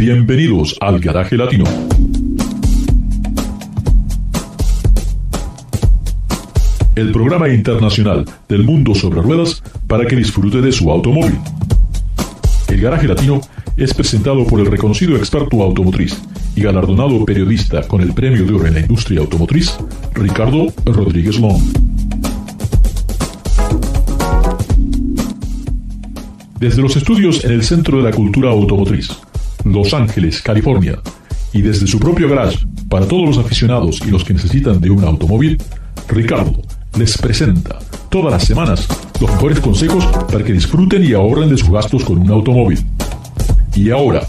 Bienvenidos al Garaje Latino. El programa internacional del mundo sobre ruedas para que disfrute de su automóvil. El Garaje Latino es presentado por el reconocido experto automotriz y galardonado periodista con el Premio de Oro en la Industria Automotriz, Ricardo Rodríguez Long. Desde los estudios en el Centro de la Cultura Automotriz, Los Ángeles, California, y desde su propio garage para todos los aficionados y los que necesitan de un automóvil, Ricardo les presenta todas las semanas los mejores consejos para que disfruten y ahorren de sus gastos con un automóvil. Y ahora,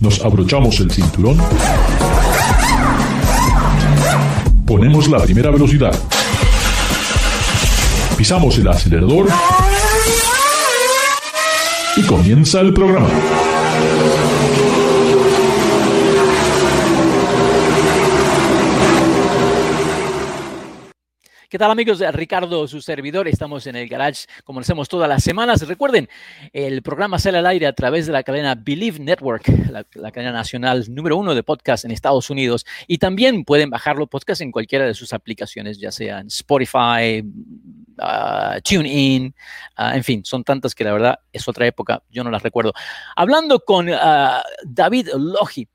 nos abrochamos el cinturón, ponemos la primera velocidad, pisamos el acelerador y comienza el programa. ¿Qué tal amigos? Ricardo, su servidor. Estamos en el garage como lo hacemos todas las semanas. Recuerden, el programa sale al aire a través de la cadena Believe Network, la, cadena nacional número uno de podcast en Estados Unidos. Y también pueden bajarlo podcast en cualquiera de sus aplicaciones, ya sea en Spotify, uh, TuneIn, uh, en fin, son tantas que la verdad es otra época, yo no las recuerdo. Hablando con uh, David Logi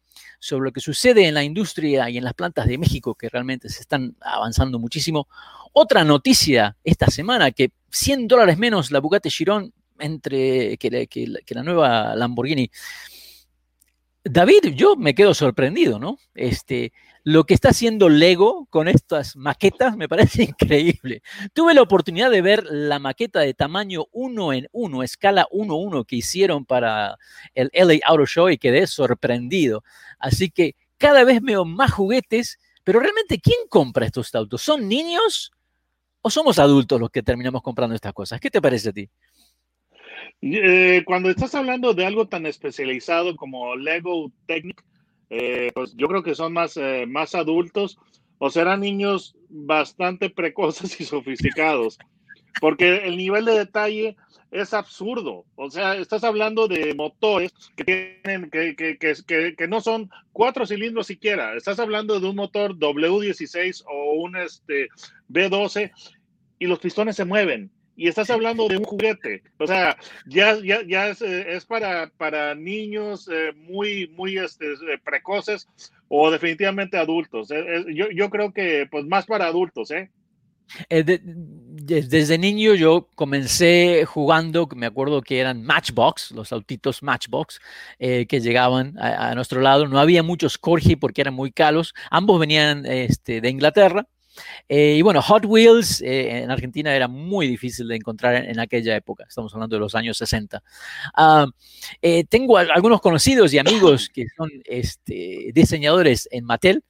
sobre lo que sucede en la industria y en las plantas de México, que realmente se están avanzando muchísimo. Otra noticia esta semana, que 100 dólares menos la Bugatti Chiron entre, que, que la nueva Lamborghini. David, yo me quedo sorprendido, ¿no? Este, lo que está haciendo Lego con estas maquetas me parece increíble. Tuve la oportunidad de ver la maqueta de tamaño 1 en 1, escala 1-1 que hicieron para el LA Auto Show y quedé sorprendido. Así que cada vez veo más juguetes, pero realmente ¿quién compra estos autos? ¿Son niños o somos adultos los que terminamos comprando estas cosas? ¿Qué te parece a ti? Eh, cuando estás hablando de algo tan especializado como Lego Technic, eh, pues yo creo que son más, eh, más adultos o serán niños bastante precoces y sofisticados, porque el nivel de detalle es absurdo. O sea, estás hablando de motores que que, que, que, no son cuatro cilindros siquiera. Estás hablando de un motor W16 o un este, B12 y los pistones se mueven y estás hablando de un juguete. O sea, ya, ya, ya es, eh, para, para niños eh, muy, muy este, eh, precoces o definitivamente adultos. yo, yo, creo que pues más para adultos, ¿eh? desde niño yo comencé jugando, me acuerdo que eran Matchbox, los autitos Matchbox que llegaban a, nuestro lado. No había muchos Corgi porque eran muy caros. Ambos venían este, de Inglaterra eh, y bueno, Hot Wheels eh, en Argentina era muy difícil de encontrar en, aquella época, estamos hablando de los años 60. Ah, eh, tengo algunos conocidos y amigos que son este, diseñadores en Mattel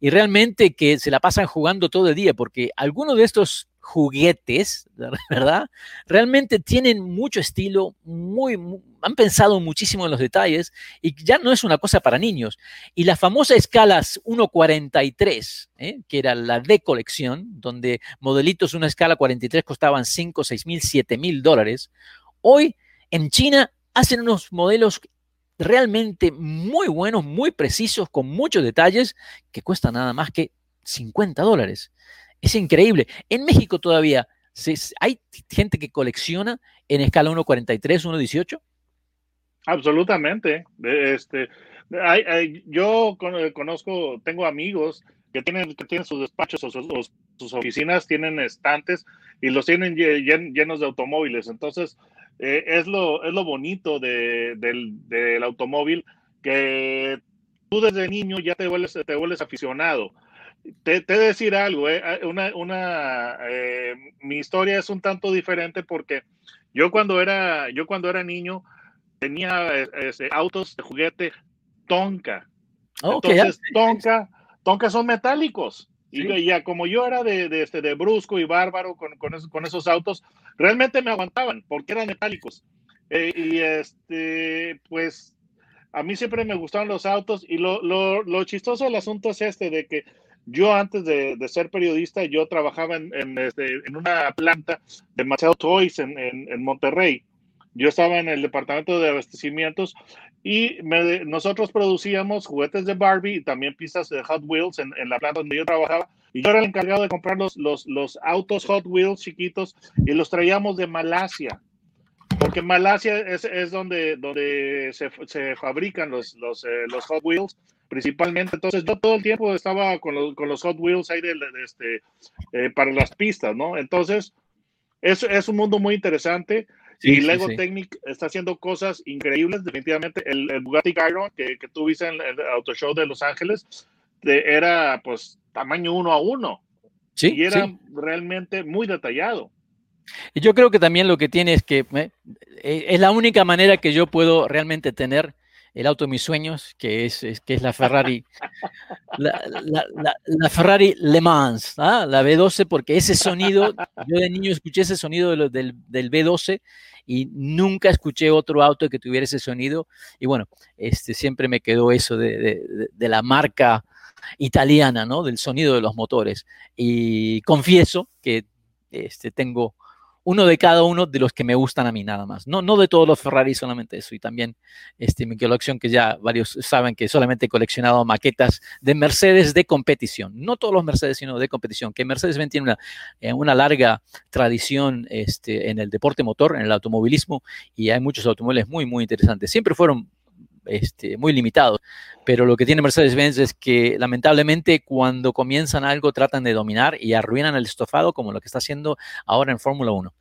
y realmente que se la pasan jugando todo el día porque algunos de estos juguetes, ¿verdad? Realmente tienen mucho estilo, muy, han pensado muchísimo en los detalles y ya no es una cosa para niños. Y la famosa escala 1.43, ¿eh? que era la de colección, donde modelitos una escala 43 costaban 5, 6 mil, 7 mil dólares, hoy en China hacen unos modelos realmente muy buenos, muy precisos, con muchos detalles, que cuestan nada más que 50 dólares. Es increíble. En México todavía hay gente que colecciona en escala 1.43, 1.18. Absolutamente. Este, yo conozco, tengo amigos que tienen, que tienen sus despachos o sus, oficinas, tienen estantes y los tienen llenos de automóviles. Entonces, eh, es, lo, es lo bonito del, del, automóvil que tú desde niño ya te vuelves, te vuelves aficionado te, te decir algo, eh, ah, una, una eh, mi historia es un tanto diferente porque yo cuando era, yo cuando era niño tenía este, autos de juguete Tonka. Oh, Entonces, Tonka, Tonka son metálicos. Y ya como yo era de, de, este, de brusco y bárbaro con, con, esos, con, esos, autos, realmente me aguantaban porque eran metálicos. Eh, y este, pues a mí siempre me gustaron los autos y lo, lo, lo chistoso del asunto es este, de que yo antes de, de ser periodista, yo trabajaba en, en, este, en, una planta de Mattel Toys en, en Monterrey. Yo estaba en el departamento de abastecimientos y nosotros producíamos juguetes de Barbie y también pistas de Hot Wheels en, la planta donde yo trabajaba. Y yo era el encargado de comprar los, los, autos Hot Wheels chiquitos y los traíamos de Malasia. Porque Malasia es, es donde, donde se, se fabrican los, los, eh, los, Hot Wheels principalmente. Entonces yo todo el tiempo estaba con los, con los Hot Wheels ahí de, este, eh, para las pistas, ¿no? Entonces es, es un mundo muy interesante y Lego Technic está haciendo cosas increíbles, definitivamente. El, Bugatti Chiron que, que tú viste en el Auto Show de Los Ángeles era pues tamaño uno a uno. Sí, y era realmente muy detallado. Y yo creo que también lo que tiene es que eh, es la única manera que yo puedo realmente tener el auto de mis sueños, que es, que es la Ferrari, la, la, Ferrari Le Mans, ¿ah? la B12, porque ese sonido, yo de niño escuché ese sonido del, del, B12 y nunca escuché otro auto que tuviera ese sonido. Y bueno, este, siempre me quedó eso de, de, de la marca italiana, ¿no? Del sonido de los motores. Y confieso que este, tengo uno de cada uno de los que me gustan a mí nada más. No, no de todos los Ferrari, solamente eso. Y también este, mi colección, que ya varios saben que solamente he coleccionado maquetas de Mercedes de competición. No todos los Mercedes, sino de competición. Que Mercedes-Benz tiene una, eh, una larga tradición este, en el deporte motor, en el automovilismo, y hay muchos automóviles muy, muy interesantes. Siempre fueron este, muy limitado, Pero lo que tiene Mercedes-Benz es que lamentablemente cuando comienzan algo tratan de dominar y arruinan el estofado como lo que está haciendo ahora en Fórmula 1.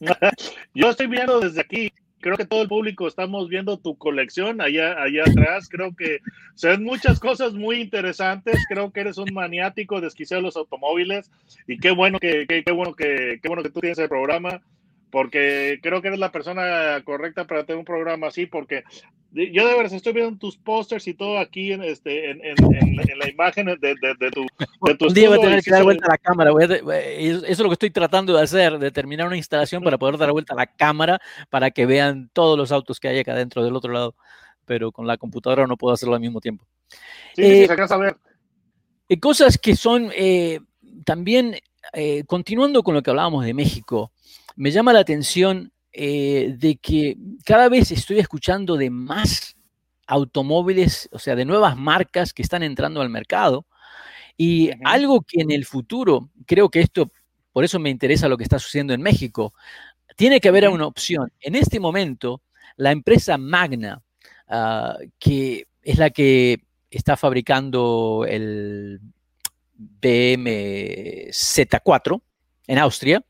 Yo estoy viendo desde aquí creo que todo el público estamos viendo tu colección allá, allá atrás. Creo que son muchas cosas muy interesantes. Creo que eres un maniático desquiciado de los automóviles y qué bueno que, qué, bueno que, qué bueno que tú tienes el programa porque creo que eres la persona correcta para tener un programa así, porque yo de verdad estoy viendo tus pósters y todo aquí en, este, en, en, la imagen de, de, tu, de tu Un día voy a tener que dar vuelta a la cámara, eso es lo que estoy tratando de hacer, de terminar una instalación para poder dar vuelta a la cámara para que vean todos los autos que hay acá dentro del otro lado, pero con la computadora no puedo hacerlo al mismo tiempo. Sí, eh, sí, a ver. Cosas que son eh, también, eh, continuando con lo que hablábamos de México, me llama la atención eh, de que cada vez estoy escuchando de más automóviles, o sea, de nuevas marcas que están entrando al mercado. Y algo que en el futuro, creo que esto, por eso me interesa lo que está sucediendo en México, tiene que haber una opción. En este momento, la empresa Magna, ah, que es la que está fabricando el BMW Z4 en Austria,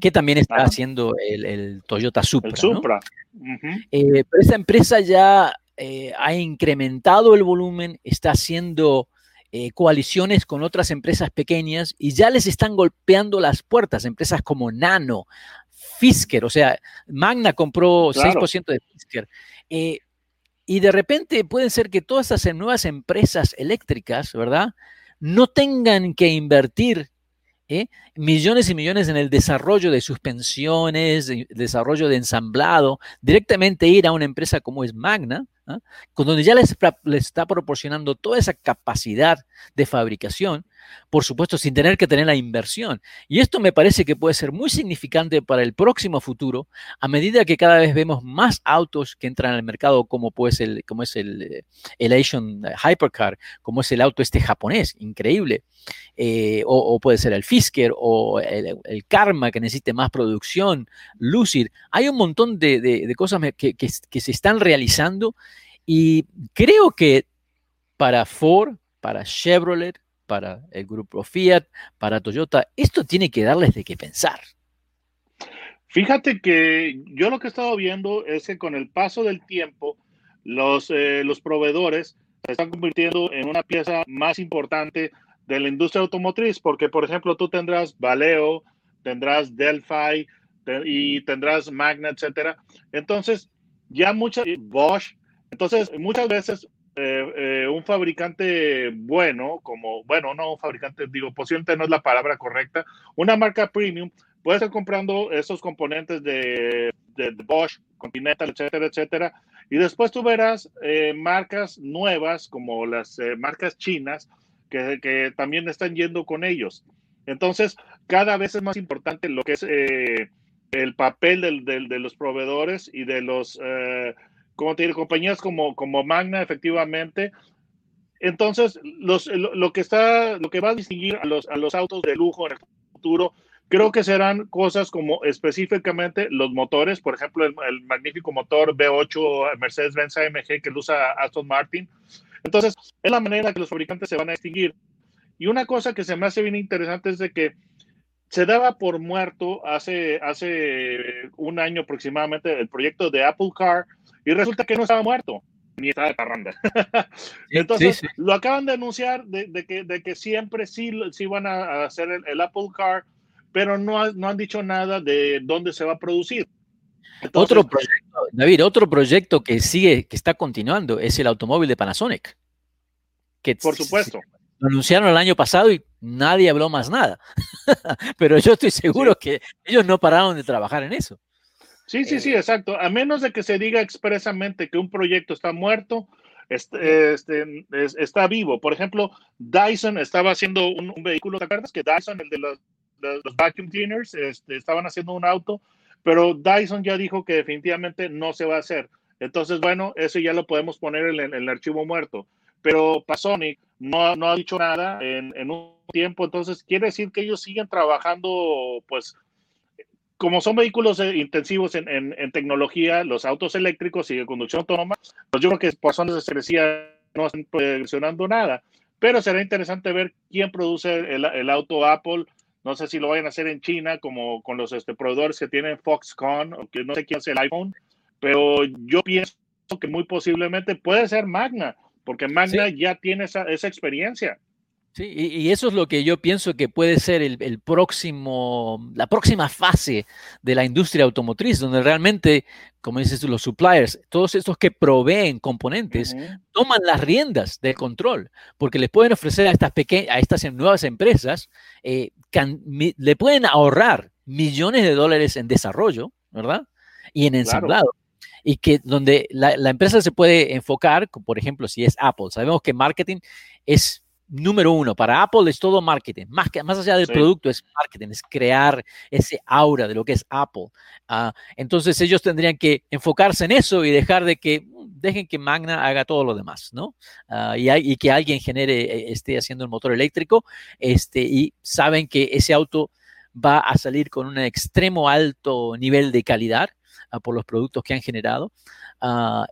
que también está haciendo el, Toyota Supra. El Supra. Eh, pero esta empresa ya eh, ha incrementado el volumen, está haciendo eh, coaliciones con otras empresas pequeñas y ya les están golpeando las puertas, empresas como Nano, Fisker, o sea, Magna compró 6% de Fisker. y de repente puede ser que todas estas nuevas empresas eléctricas, ¿verdad? No tengan que invertir ¿eh? millones y millones en el desarrollo de suspensiones, desarrollo de ensamblado, directamente ir a una empresa como es Magna, ¿ah? con donde ya les, les, está proporcionando toda esa capacidad de fabricación por supuesto, sin tener que tener la inversión. Y esto me parece que puede ser muy significante para el próximo futuro, a medida que cada vez vemos más autos que entran al mercado, como, puede el, como es el, eh, el Asian Hypercar, como es el auto este japonés, increíble. Eh, o, puede ser el Fisker o el, Karma que necesite más producción, Lucid. Hay un montón de, cosas que, que se están realizando y creo que para Ford, para Chevrolet, para el grupo Fiat, para Toyota. Esto tiene que darles de qué pensar. Fíjate que yo lo que he estado viendo es que con el paso del tiempo, los, eh, los proveedores se están convirtiendo en una pieza más importante de la industria automotriz, porque por ejemplo tú tendrás Valeo, tendrás Delphi y tendrás Magna, etcétera. Entonces, ya muchas, Bosch, entonces muchas veces eh, eh, un fabricante bueno, como, bueno, no un fabricante, digo, posiblemente no es la palabra correcta, una marca premium puede estar comprando esos componentes de, de, Bosch, Continental, etcétera, etcétera, y después tú verás eh, marcas nuevas como las marcas chinas que, que, también están yendo con ellos. Entonces, cada vez es más importante lo que es el papel del, de los proveedores y de los como tiene compañías como, como Magna, efectivamente. Entonces, los, lo, que está, lo que va a distinguir a los, a los autos de lujo en el futuro, creo que serán cosas como específicamente los motores, por ejemplo, el, magnífico motor V8 Mercedes-Benz AMG que lo usa Aston Martin. Entonces, es la manera que los fabricantes se van a distinguir. Y una cosa que se me hace bien interesante es de que se daba por muerto hace, hace un año aproximadamente el proyecto de Apple Car, y resulta que no estaba muerto, ni estaba de parranda. Entonces, lo acaban de anunciar de, que, de que siempre sí, sí van a hacer el, Apple Car, pero no, no han dicho nada de dónde se va a producir. otro proyecto, David, otro proyecto que sigue, que está continuando, es el automóvil de Panasonic. Que Por supuesto. Lo anunciaron el año pasado y nadie habló más nada. pero yo estoy seguro que ellos no pararon de trabajar en eso. Sí, sí, sí, eh, exacto. A menos de que se diga expresamente que un proyecto está muerto, este, este está vivo. Por ejemplo, Dyson estaba haciendo un, vehículo, ¿te acuerdas que Dyson, el de los, vacuum cleaners, este, estaban haciendo un auto, pero Dyson ya dijo que definitivamente no se va a hacer. Entonces, bueno, eso ya lo podemos poner en, el archivo muerto. Pero Pasonic no, no ha dicho nada en, en un tiempo, entonces quiere decir que ellos siguen trabajando, pues, como son vehículos eh, intensivos en, tecnología, los autos eléctricos y de conducción autónoma, pues yo creo que por razones de decía no están presionando nada. Pero será interesante ver quién produce el, auto Apple. No sé si lo vayan a hacer en China, como con los este, proveedores que tienen Foxconn, o que no sé quién es el iPhone, pero yo pienso que muy posiblemente puede ser Magna, porque Magna ya tiene esa, esa experiencia. Sí, y, eso es lo que yo pienso que puede ser el, próximo, la próxima fase de la industria automotriz, donde realmente, como dices tú, los suppliers, todos estos que proveen componentes, toman las riendas del control, porque les pueden ofrecer a estas, pequeñas, a estas nuevas empresas, eh, le pueden ahorrar millones de dólares en desarrollo, ¿verdad? Y en ensamblado. Y que donde la, la empresa se puede enfocar, por ejemplo, si es Apple, sabemos que marketing es número uno, para Apple es todo marketing, más, que, más allá del producto es marketing, es crear ese aura de lo que es Apple. Ah, entonces ellos tendrían que enfocarse en eso y dejar de que, mm, dejen que Magna haga todo lo demás, ¿no? Ah, y, y, que alguien genere, eh, esté haciendo el motor eléctrico, este, y saben que ese auto va a salir con un extremo alto nivel de calidad ah, por los productos que han generado.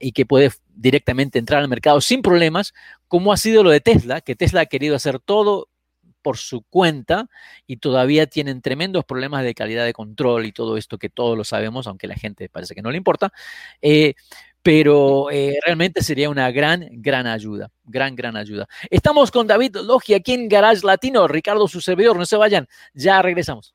y que puede directamente entrar al mercado sin problemas, como ha sido lo de Tesla, que Tesla ha querido hacer todo por su cuenta y todavía tienen tremendos problemas de calidad de control y todo esto que todos lo sabemos, aunque la gente parece que no le importa. Eh, pero eh, realmente sería una gran, gran ayuda, gran, gran ayuda. Estamos con David Logia aquí en Garage Latino, Ricardo, su servidor, no se vayan, ya regresamos.